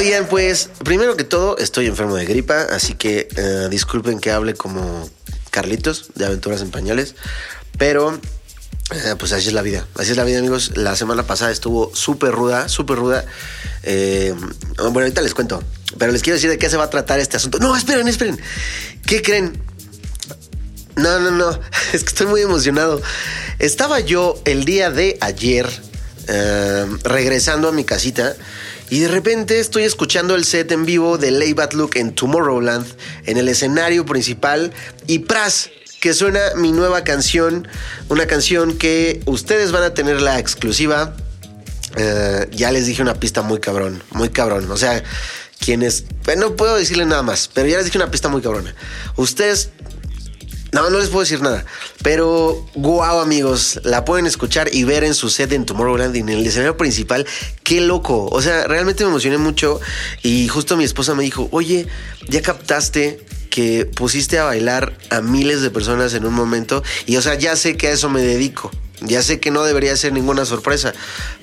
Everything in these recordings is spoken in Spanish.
Oigan, pues, primero que todo, estoy enfermo de gripa, así que eh, disculpen que hable como Carlitos de Aventuras en Pañales, pero eh, pues así es la vida, así es la vida amigos. La semana pasada estuvo súper ruda, súper ruda. Eh, bueno, ahorita les cuento, pero les quiero decir de qué se va a tratar este asunto. No, esperen, esperen. ¿Qué creen? No, no, no. Es que estoy muy emocionado. Estaba yo el día de ayer regresando a mi casita y de repente estoy escuchando el set en vivo de Lay Bad Look en Tomorrowland en el escenario principal y pras que suena mi nueva canción, una canción que ustedes van a tener la exclusiva. Eh, ya les dije una pista muy cabrón, muy cabrón. O sea, quienes, no puedo decirle nada más, pero ya les dije una pista muy cabrona. Ustedes no, no les puedo decir nada. Pero, wow, amigos, la pueden escuchar y ver en su set en Tomorrowland en el escenario principal. Qué loco. O sea, realmente me emocioné mucho. Y justo mi esposa me dijo: Oye, ya captaste que pusiste a bailar a miles de personas en un momento. Y, o sea, ya sé que a eso me dedico. Ya sé que no debería ser ninguna sorpresa,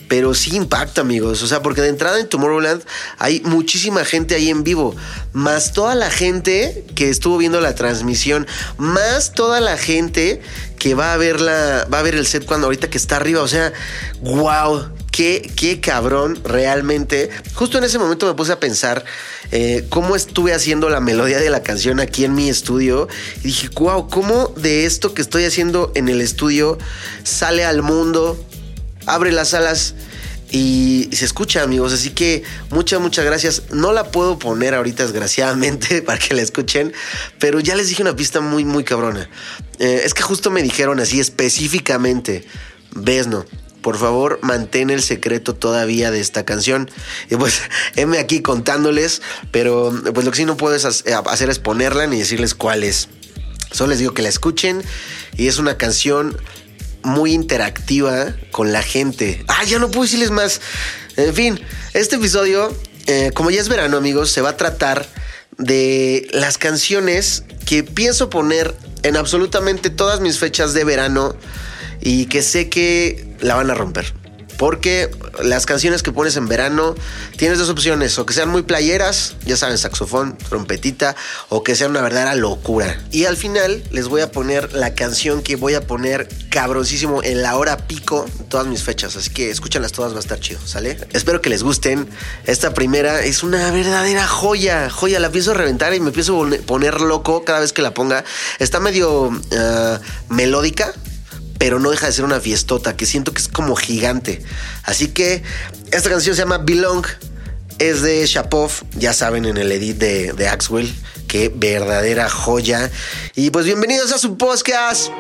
pero sí impacta, amigos. O sea, porque de entrada en Tomorrowland hay muchísima gente ahí en vivo, más toda la gente que estuvo viendo la transmisión, más toda la gente que va a ver la, va a ver el set cuando ahorita que está arriba. O sea, wow. Qué, cabrón, realmente. Justo en ese momento me puse a pensar eh, cómo estuve haciendo la melodía de la canción aquí en mi estudio. Y dije, wow, cómo de esto que estoy haciendo en el estudio sale al mundo, abre las alas y se escucha, amigos. Así que muchas, muchas gracias. No la puedo poner ahorita, desgraciadamente, para que la escuchen, pero ya les dije una pista muy, muy cabrona. Eh, es que justo me dijeron así específicamente, ves, no. Por favor, mantén el secreto todavía de esta canción. Y pues, heme aquí contándoles, pero pues lo que sí no puedo es hacer es ponerla ni decirles cuál es. Solo les digo que la escuchen y es una canción muy interactiva con la gente. Ah, ya no puedo decirles más. En fin, este episodio, eh, como ya es verano, amigos, se va a tratar de las canciones que pienso poner en absolutamente todas mis fechas de verano y que sé que la van a romper. Porque las canciones que pones en verano tienes dos opciones, o que sean muy playeras, ya saben, saxofón, trompetita, o que sean una verdadera locura. Y al final les voy a poner la canción que voy a poner cabroncísimo en la hora pico todas mis fechas. Así que escúchanlas todas, va a estar chido, ¿sale? Espero que les gusten. Esta primera es una verdadera joya, joya. La pienso reventar y me a poner loco cada vez que la ponga. Está medio uh, melódica, pero no deja de ser una fiestota que siento que es como gigante. Así que esta canción se llama Belong, es de Shapov, ya saben en el edit de, de Axwell, qué verdadera joya. Y pues bienvenidos a su podcast.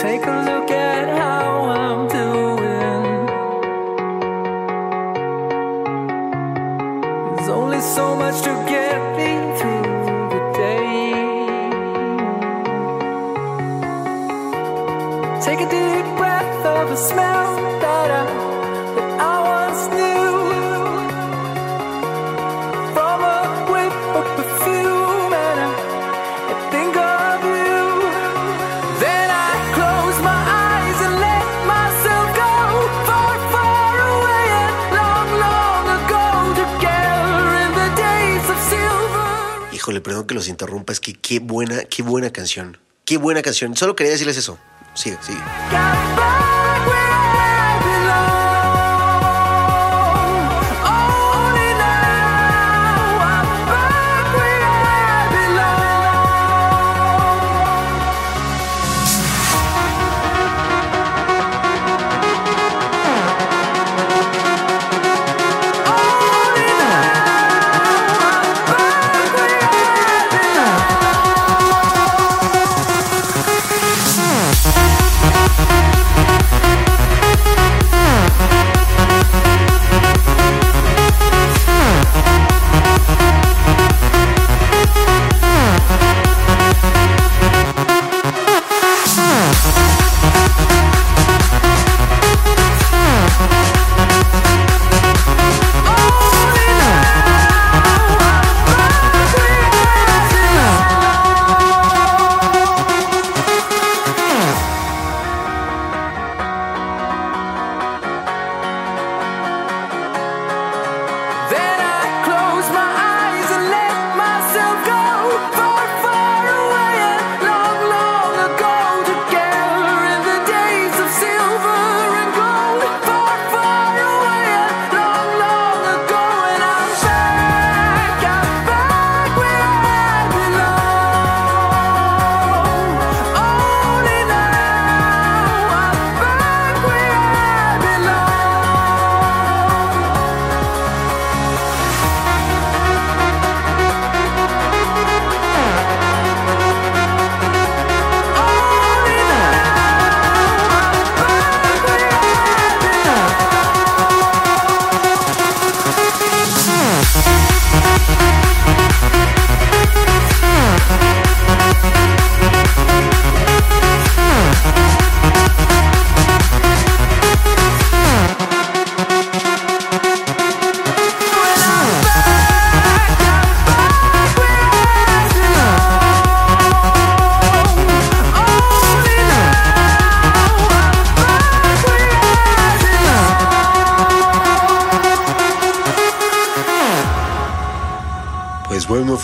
Take a look at how I'm doing. So much to get me through the day. Take a deep breath of a smell que los interrumpa, es que qué buena, qué buena canción. Qué buena canción. Solo quería decirles eso. Sigue, sigue.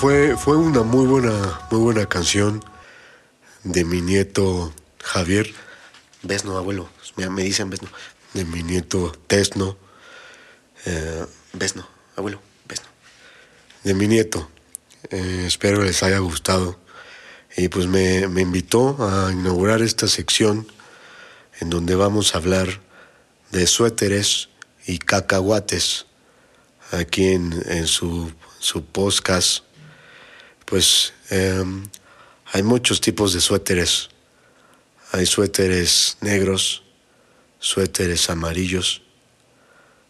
Fue, fue una muy buena, muy buena canción de mi nieto Javier, Besno, abuelo. Me, dicen Besno. de mi nieto Tesno, Eh, Besno, abuelo, Besno. de mi nieto. Eh, espero les haya gustado. Y pues me, me invitó a inaugurar esta sección en donde vamos a hablar de suéteres y cacahuates aquí en, en su, su podcast. Pues em, hay muchos tipos de suéteres. Hay suéteres negros, suéteres amarillos,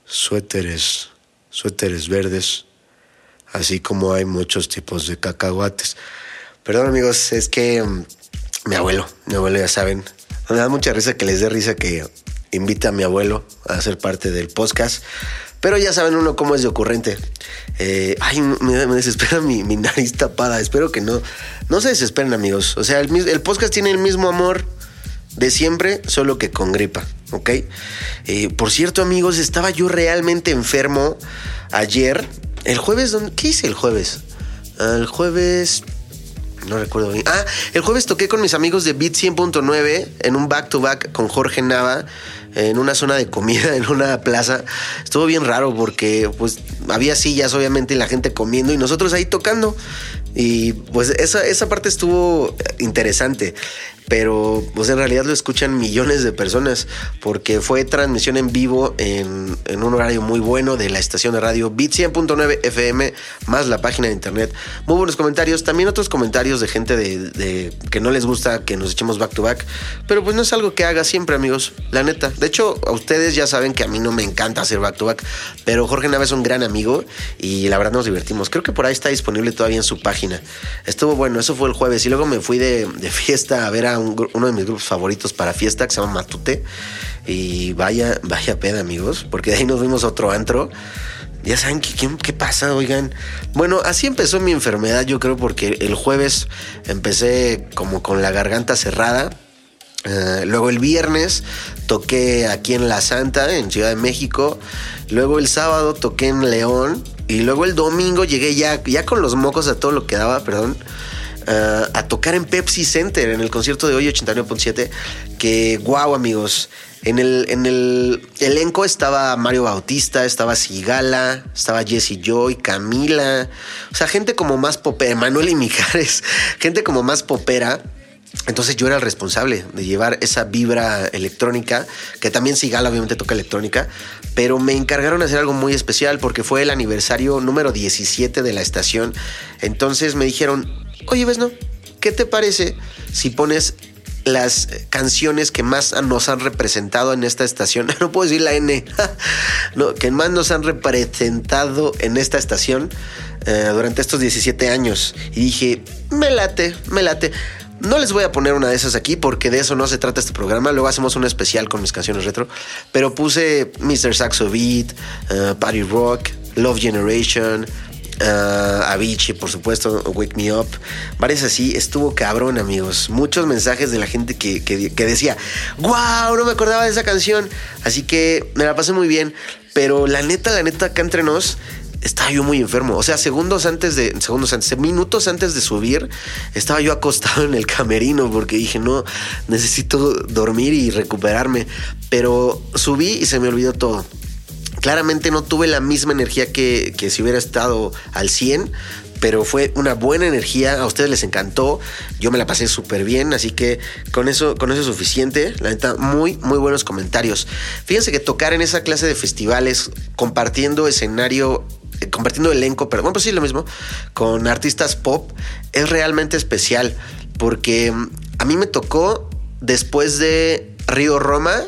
suéteres, suéteres verdes, así como hay muchos tipos de cacahuates. Perdón, amigos, es que mm, mi abuelo, mi abuelo ya saben. Me da mucha risa que les dé risa que invite a mi abuelo a ser parte del podcast. Pero ya saben uno cómo es de ocurrente. Eh, ay, me, desespera mi, nariz tapada. Espero que no. No se desesperen, amigos. O sea, el, podcast tiene el mismo amor de siempre, solo que con gripa, ¿ok? Eh, por cierto, amigos, estaba yo realmente enfermo ayer. El jueves, ¿dónde- ¿qué hice el jueves? El jueves... No recuerdo bien. Ah, el jueves toqué con mis amigos de Beat 100.9 en un back to back con Jorge Nava en una zona de comida en una plaza. Estuvo bien raro porque pues había sillas obviamente y la gente comiendo y nosotros ahí tocando. Y pues esa, esa parte estuvo interesante. Pero pues en realidad lo escuchan millones de personas porque fue transmisión en vivo en, en un horario muy bueno de la estación de radio Beat 100.9 FM más la página de internet. Muy buenos comentarios. También otros comentarios de gente de, de que no les gusta que nos echemos back to back. Pero pues no es algo que haga siempre, amigos. La neta. De hecho, a ustedes ya saben que a mí no me encanta hacer back to back. Pero Jorge Nava es un gran amigo y la verdad nos divertimos. Creo que por ahí está disponible todavía en su página. Estuvo bueno, eso fue el jueves. Y luego me fui de, de fiesta a ver a uno de mis grupos favoritos para fiesta que se llama Matute. Y vaya, vaya peda, amigos. Porque de ahí nos vimos otro antro. Ya saben qué, qué, qué pasa, oigan. Bueno, así empezó mi enfermedad, yo creo, porque el jueves empecé como con la garganta cerrada. Eh, luego el viernes toqué aquí en La Santa, en Ciudad de México. Luego el sábado toqué en León. Y luego el domingo llegué ya, ya con los mocos a todo lo que daba, perdón. Eh, a tocar en Pepsi Center, en el concierto de hoy 89.7. Que guau, amigos. En el, en el elenco estaba Mario Bautista, estaba Sigala, estaba Jesse Joy, Camila. O sea, gente como más popera, Manuel y Mijares, gente como más popera. Entonces yo era el responsable de llevar esa vibra electrónica, que también Sigala obviamente toca electrónica, pero me encargaron de hacer algo muy especial porque fue el aniversario número 17 de la estación. Entonces me dijeron, oye, ¿ves no? ¿Qué te parece si pones las canciones que más nos han representado en esta estación? No puedo decir la N, no, que más nos han representado en esta estación eh, durante estos 17 años. Y dije, me late, me late. No les voy a poner una de esas aquí porque de eso no se trata este programa. Luego hacemos un especial con mis canciones retro. Pero puse Mr. Saxo Beat, eh, Party Rock, Love Generation, eh, Avicii, por supuesto, Wake Me Up. Varias así. Estuvo cabrón, amigos. Muchos mensajes de la gente que, que- que decía, wow, no me acordaba de esa canción. Así que me la pasé muy bien. Pero la neta, la neta, acá entre nos, estaba yo muy enfermo. O sea, segundos antes de, segundos antes, minutos antes de subir, estaba yo acostado en el camerino porque dije, no, necesito dormir y recuperarme. Pero subí y se me olvidó todo. Claramente no tuve la misma energía que, si hubiera estado al 100, pero fue una buena energía. A ustedes les encantó. Yo me la pasé súper bien, así que con eso, con eso es suficiente. La neta, muy, muy buenos comentarios. Fíjense que tocar en esa clase de festivales, compartiendo escenario, eh, compartiendo elenco, pero bueno, pues sí, lo mismo, con artistas pop, es realmente especial. Porque mm, a mí me tocó después de Río Roma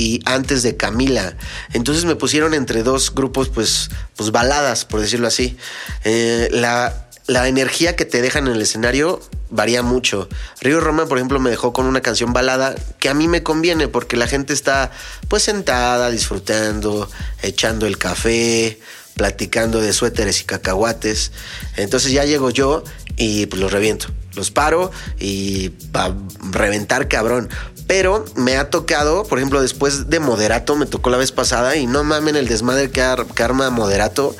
y antes de Camila. Entonces me pusieron entre dos grupos, pues, pues baladas, por decirlo así. Eh, la, la energía que te dejan en el escenario varía mucho. Río Roma, por ejemplo, me dejó con una canción balada que a mí me conviene porque la gente está pues sentada, disfrutando, echando el café, platicando de suéteres y cacahuates. Entonces ya llego yo y pues los reviento. Los paro y para reventar cabrón. Pero me ha tocado, por ejemplo, después de Moderato, me tocó la vez pasada y no mamen el desmadre que, ar- que arma Moderato.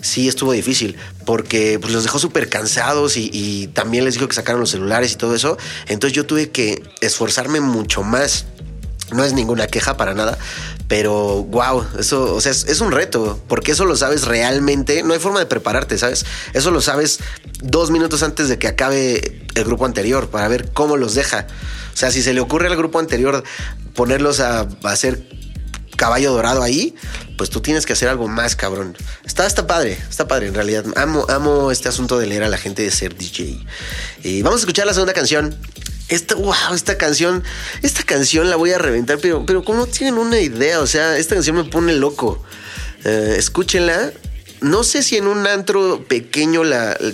sí estuvo difícil porque pues, los dejó súper cansados y, y también les dijo que sacaron los celulares y todo eso. Entonces yo tuve que esforzarme mucho más. No es ninguna queja para nada, pero wow, eso, o sea, es, es un reto, porque eso lo sabes realmente. No hay forma de prepararte, ¿sabes? Eso lo sabes dos minutos antes de que acabe el grupo anterior para ver cómo los deja. O sea, si se le ocurre al grupo anterior ponerlos a, a hacer caballo dorado ahí, pues tú tienes que hacer algo más cabrón. Está, está padre, está padre en realidad. Amo, amo este asunto de leer a la gente de ser DJ. Y vamos a escuchar la segunda canción. Esta, wow, esta canción, esta canción la voy a reventar, pero, pero como tienen una idea, o sea, esta canción me pone loco. Eh, escúchenla. No sé si en un antro pequeño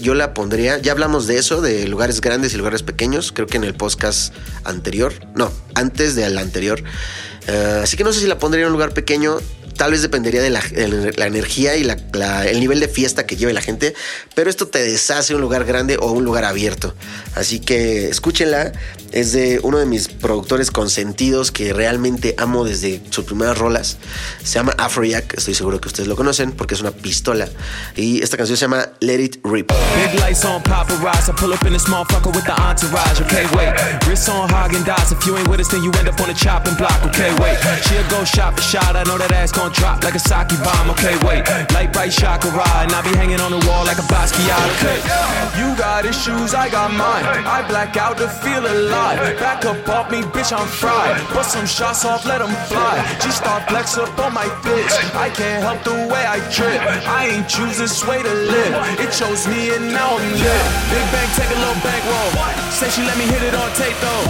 yo la pondría. Ya hablamos de eso, de lugares grandes y lugares pequeños. Creo que en el podcast anterior. No, antes del anterior. Eh, así que no sé si la pondría en un lugar pequeño. Tal vez dependería de la, energía y el nivel de fiesta que lleve la gente. Pero esto te deshace un lugar grande o un lugar abierto. Así que escúchenla. Es de uno de mis productores consentidos que realmente amo desde sus primeras rolas. Se llama Afrojack. Estoy seguro que ustedes lo conocen porque es una pistola. Y esta canción se llama Let It Rip. Big lights on paparazzi. I pull up in this motherfucker with the entourage. Okay, wait. Wrist on Hagen Dazs. If you ain't with us, then you end up on the chopping block. Okay, wait. She'll go shot for shot. I know that ass gon' drop like a sake bomb. Okay, wait. Light bright chakra. And I be hanging on the wall like a Basquiat. Okay. You got issues, I got mine. I black out to feel alive. Back up off me, bitch, I'm fried. Bust some shots off, let 'em fly. G-Star flex up on my bitch. I can't help the way I trip. I ain't choose this way to live. It chose me and now I'm lit. Big bank, take a little bankroll. Say she let me hit it on tape though.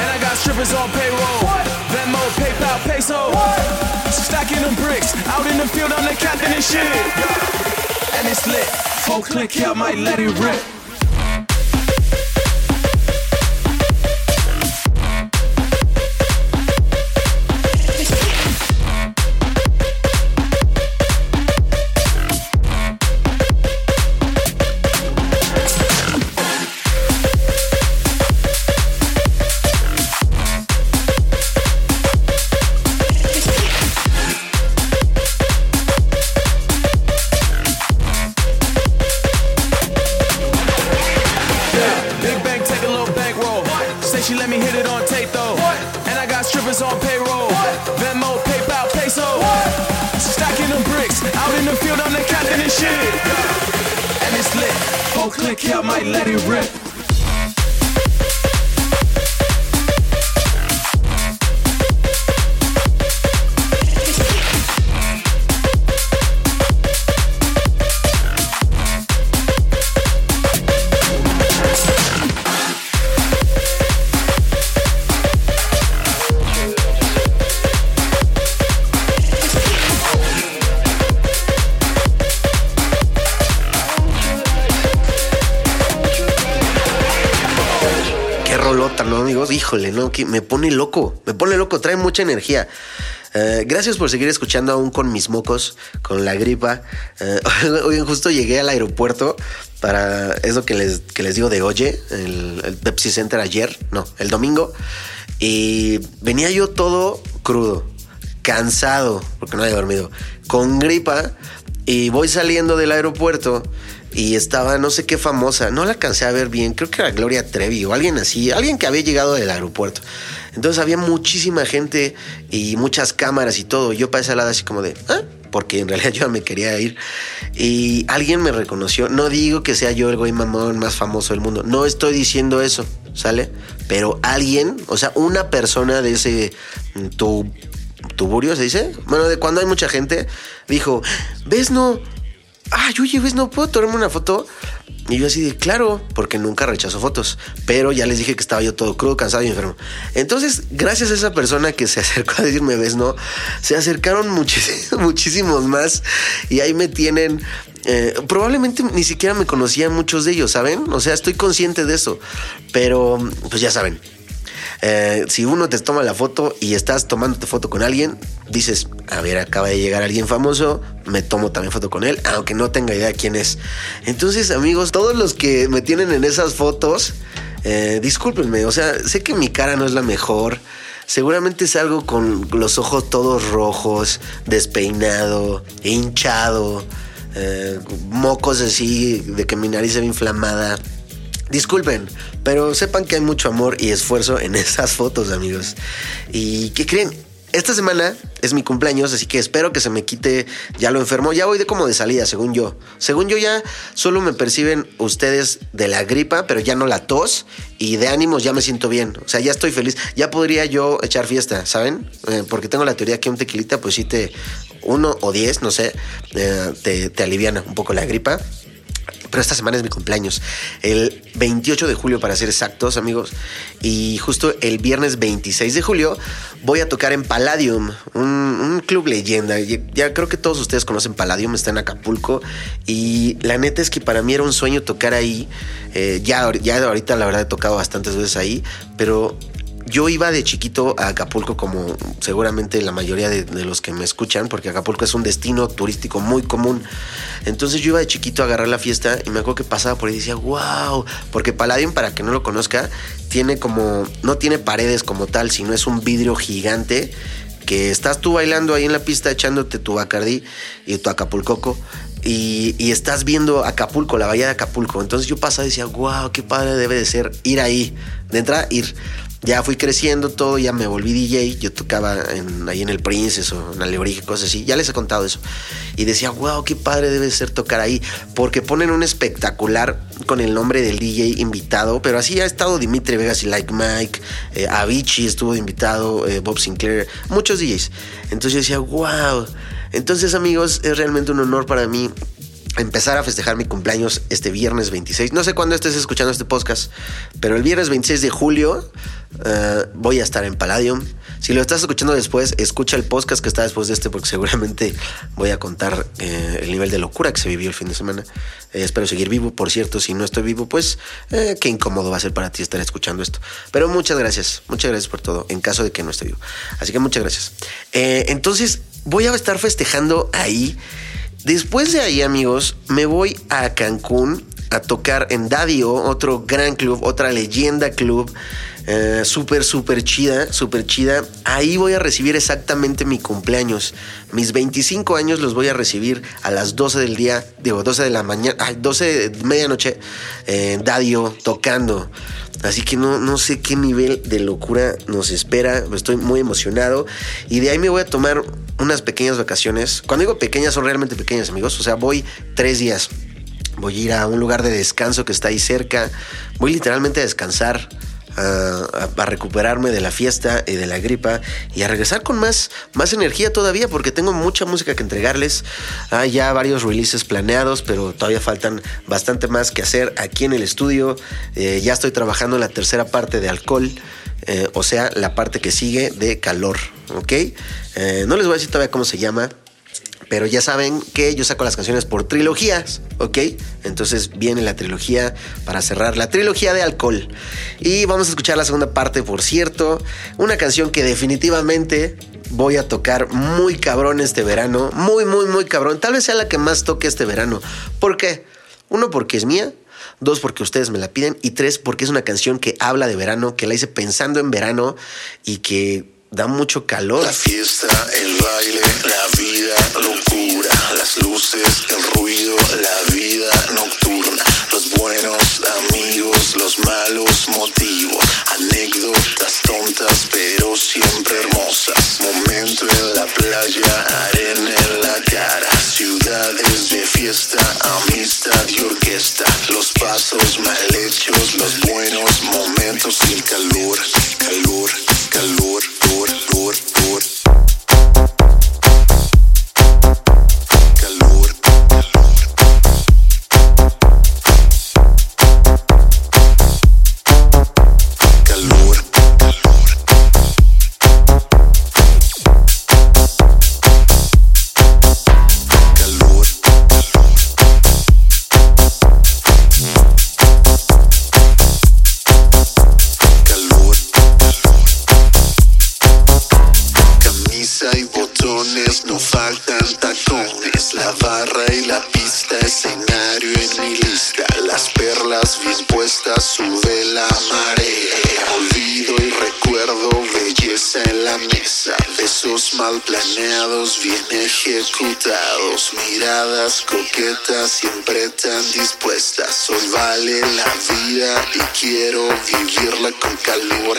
And I got strippers on payroll. Venmo, PayPal, peso. Stacking them bricks. Out in the field, I'm the captain and shit. And it's lit. Full click, yeah, I might let it rip. Híjole, no, que me pone loco, me pone loco, trae mucha energía. Eh, gracias por seguir escuchando aún con mis mocos, con la gripa. Eh, hoy justo llegué al aeropuerto para eso que les, que les digo de Oye, el, el Pepsi Center ayer, no, el domingo. Y venía yo todo crudo, cansado, porque no había dormido, con gripa. Y voy saliendo del aeropuerto y estaba no sé qué famosa, no la alcancé a ver bien, creo que era Gloria Trevi o alguien así, alguien que había llegado del aeropuerto. Entonces había muchísima gente y muchas cámaras y todo. Yo para esa lado así como de, ¿ah? Porque en realidad yo me quería ir. Y alguien me reconoció. No digo que sea yo el güey mamón más famoso del mundo. No estoy diciendo eso, ¿sale? Pero alguien, o sea, una persona de ese tu, tuburio, ¿se dice? Bueno, de cuando hay mucha gente, dijo, ¿ves no? Ay, oye, ¿ves no puedo tomarme una foto? Y yo así de, claro, porque nunca rechazo fotos. Pero ya les dije que estaba yo todo crudo, cansado y enfermo. Entonces, gracias a esa persona que se acercó a decirme, ¿ves no? Se acercaron muchísimos, más. Y ahí me tienen... eh, probablemente ni siquiera me conocían muchos de ellos, ¿saben? O sea, estoy consciente de eso. Pero, pues ya saben, eh, si uno te toma la foto y estás tomándote foto con alguien, dices, a ver, acaba de llegar alguien famoso, me tomo también foto con él, aunque no tenga idea quién es. Entonces, amigos, todos los que me tienen en esas fotos, eh, discúlpenme, o sea, sé que mi cara no es la mejor. Seguramente salgo con los ojos todos rojos, despeinado, hinchado. eh, mocos así, de que mi nariz se inflamada. Disculpen, pero sepan que hay mucho amor y esfuerzo en esas fotos, amigos. ¿Y qué creen? Esta semana es mi cumpleaños, así que espero que se me quite ya lo enfermo. Ya voy de como de salida, según yo. Según yo ya solo me perciben ustedes de la gripa, pero ya no la tos y de ánimos ya me siento bien. O sea, ya estoy feliz. Ya podría yo echar fiesta, ¿saben? Eh, porque tengo la teoría que un tequilita, pues sí te... Uno o diez, no sé, eh, te, te aliviana un poco la gripa. Pero esta semana es mi cumpleaños, el 28 de julio para ser exactos amigos, y justo el viernes 26 de julio voy a tocar en Palladium, un, club leyenda. Ya, ya creo que todos ustedes conocen Palladium, está en Acapulco, y la neta es que para mí era un sueño tocar ahí. Eh, ya, ya ahorita la verdad he tocado bastantes veces ahí, pero yo iba de chiquito a Acapulco como seguramente la mayoría de, los que me escuchan, porque Acapulco es un destino turístico muy común. Entonces yo iba de chiquito a agarrar la fiesta y me acuerdo que pasaba por ahí y decía, wow, porque Palladium, para que no lo conozca, tiene como, no tiene paredes como tal, sino es un vidrio gigante que estás tú bailando ahí en la pista echándote tu Bacardí y tu Acapulcoco y, y, estás viendo Acapulco, la bahía de Acapulco. Entonces yo pasaba y decía, wow, qué padre debe de ser ir ahí. De entrada, ir. Ya fui creciendo todo, ya me volví DJ. Yo tocaba en, ahí en el Princess o en Alebrije, cosas así. Ya les he contado eso. Y decía, wow, qué padre debe ser tocar ahí. Porque ponen un espectacular con el nombre del DJ invitado. Pero así ha estado Dimitri Vegas y Like Mike, eh, Avicii estuvo invitado, eh, Bob Sinclair, muchos DJs. Entonces yo decía, wow. Entonces, amigos, es realmente un honor para mí empezar a festejar mi cumpleaños este viernes 26. No sé cuándo estés escuchando este podcast, pero el viernes 26 de julio uh, voy a estar en Palladium. Si lo estás escuchando después, escucha el podcast que está después de este, porque seguramente voy a contar eh, el nivel de locura que se vivió el fin de semana. Eh, espero seguir vivo, por cierto. Si no estoy vivo, pues eh, qué incómodo va a ser para ti estar escuchando esto. Pero muchas gracias, muchas gracias por todo, en caso de que no esté vivo. Así que muchas gracias. entonces, voy a estar festejando ahí. Después de ahí, amigos, me voy a Cancún a tocar en Dadio, otro gran club, otra leyenda club. Uh, súper, súper chida, súper chida. Ahí voy a recibir exactamente mi cumpleaños. Mis 25 años los voy a recibir a las 12 del día, digo, 12 de la mañana, ay, 12 de medianoche, eh, Dadio, tocando. Así que no, no sé qué nivel de locura nos espera. Estoy muy emocionado. Y de ahí me voy a tomar unas pequeñas vacaciones. Cuando digo pequeñas, son realmente pequeñas, amigos. O sea, voy tres días. Voy a ir a un lugar de descanso que está ahí cerca. Voy literalmente a descansar. A, recuperarme de la fiesta y de la gripa y a regresar con más, más energía todavía porque tengo mucha música que entregarles. Hay ya varios releases planeados, pero todavía faltan bastante más que hacer aquí en el estudio. Eh, ya estoy trabajando en la tercera parte de alcohol. Eh, o sea, la parte que sigue de calor, ¿ok? Eh, no les voy a decir todavía cómo se llama, pero ya saben que yo saco las canciones por trilogías, ¿ok? Entonces viene la trilogía para cerrar la trilogía de alcohol. Y vamos a escuchar la segunda parte, por cierto. Una canción que definitivamente voy a tocar muy cabrón este verano. Muy, muy, muy cabrón. Tal vez sea la que más toque este verano. ¿Por qué? Uno, porque es mía. Dos, porque ustedes me la piden. Y tres, porque es una canción que habla de verano, que la hice pensando en verano y que da mucho calor. La fiesta, el baile, la vida, locura, las luces, el ruido, la vida nocturna, los malos motivos, anécdotas tontas pero siempre hermosas. Momento en la playa, arena en la cara, ciudades de fiesta, amistad y orquesta, los pasos mal hechos, los buenos momentos el calor, calor, calor. Calor, calor, y quiero vivirla con calor,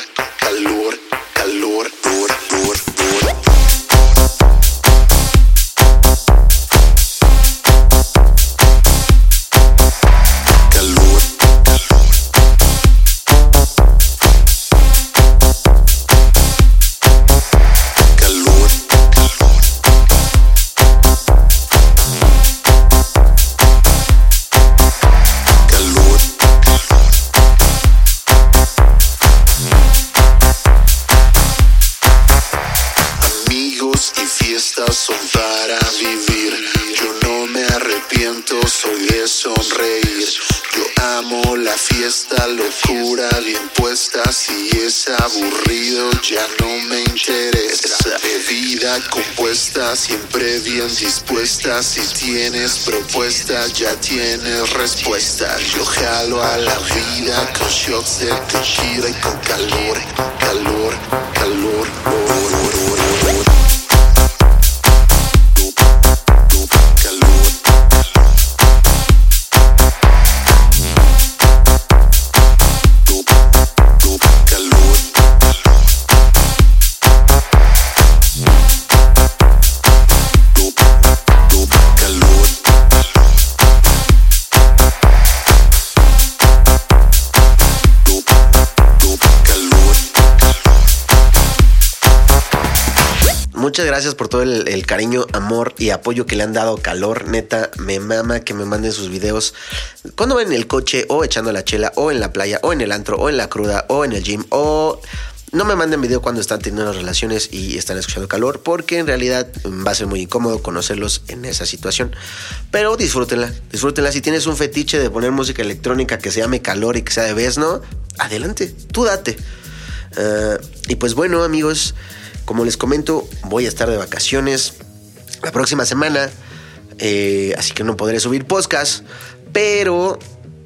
tienes propuesta, ya tienes respuesta. Yo jalo a la vida con shots de tequila y con calor, calor, calor. calor. Gracias por todo el, cariño, amor y apoyo que le han dado calor. Neta, me mama que me manden sus videos. Cuando van en el coche, o echando la chela, o en la playa, o en el antro, o en la cruda, o en el gym, o no me manden video cuando están teniendo relaciones y están escuchando calor, porque en realidad mm, va a ser muy incómodo conocerlos en esa situación. Pero disfrútenla, disfrútenla. Si tienes un fetiche de poner música electrónica que se llame calor y que sea de Vesno, adelante, tú date. Ah, y pues bueno, amigos, como les comento, voy a estar de vacaciones la próxima semana, eh, así que no podré subir podcast, pero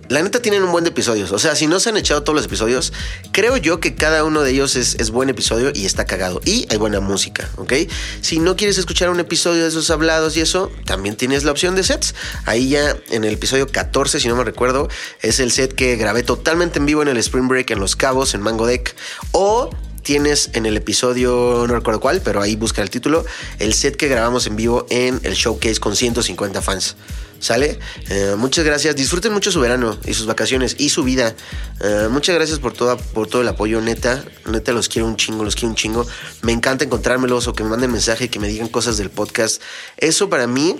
la neta tienen un buen de episodios. O sea, si no se han echado todos los episodios, creo yo que cada uno de ellos es, es buen episodio y está cagado. Y hay buena música, ¿ok? Si no quieres escuchar un episodio de esos hablados y eso, también tienes la opción de sets. Ahí ya en el episodio 14, si no me recuerdo, es el set que grabé totalmente en vivo en el Spring Break en Los Cabos, en Mango Deck. O tienes en el episodio, no recuerdo cuál, pero ahí busca el título, el set que grabamos en vivo en el showcase con 150 fans. ¿Sale? Eh, muchas gracias. Disfruten mucho su verano y sus vacaciones y su vida. Eh, muchas gracias por, toda, por todo el apoyo, neta. Neta, los quiero un chingo, los quiero un chingo. Me encanta encontrármelos o que me manden mensaje, que me digan cosas del podcast. Eso para mí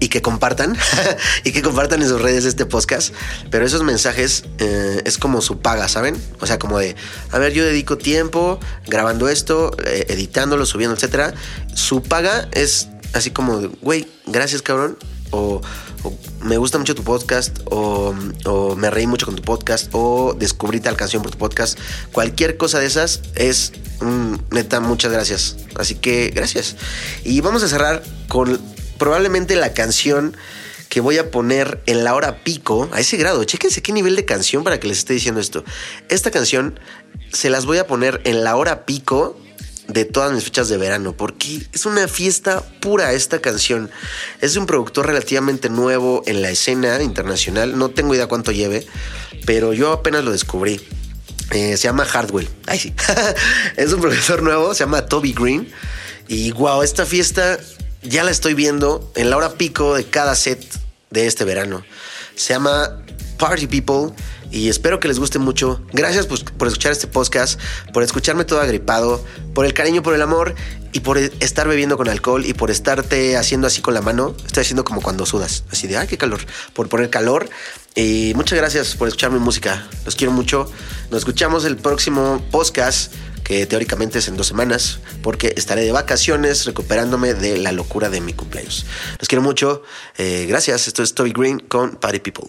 y que compartan y que compartan en sus redes este podcast. Pero esos mensajes eh, es como su paga, ¿saben? O sea, como de, a ver, yo dedico tiempo grabando esto, eh, editándolo, subiendo, etcétera. Su paga es así como, güey, gracias, cabrón. O, o me gusta mucho tu podcast, o, o me reí mucho con tu podcast, o descubrí tal canción por tu podcast. Cualquier cosa de esas es mm, neta, muchas gracias. Así que gracias. Y vamos a cerrar con probablemente la canción que voy a poner en la hora pico, a ese grado. Chéquense qué nivel de canción para que les esté diciendo esto. Esta canción se las voy a poner en la hora pico de todas mis fechas de verano, porque es una fiesta pura esta canción. Es un productor relativamente nuevo en la escena internacional, no tengo idea cuánto lleve, pero yo apenas lo descubrí. Eh, se llama Hardwell. Ay, sí. es un profesor nuevo, se llama Toby Green. Y wow, esta fiesta ya la estoy viendo en la hora pico de cada set de este verano. Se llama Party People y espero que les guste mucho. Gracias pues, por escuchar este podcast, por escucharme todo agripado, por el cariño, por el amor y por estar bebiendo con alcohol y por estarte haciendo así con la mano. Estoy haciendo como cuando sudas, así de, ay, qué calor, por poner calor. Y muchas gracias por escuchar mi música. Los quiero mucho. Nos escuchamos el próximo podcast que teóricamente es en dos semanas, porque estaré de vacaciones recuperándome de la locura de mi cumpleaños. Los quiero mucho. Eh, gracias. Esto es Toby Green con Party People.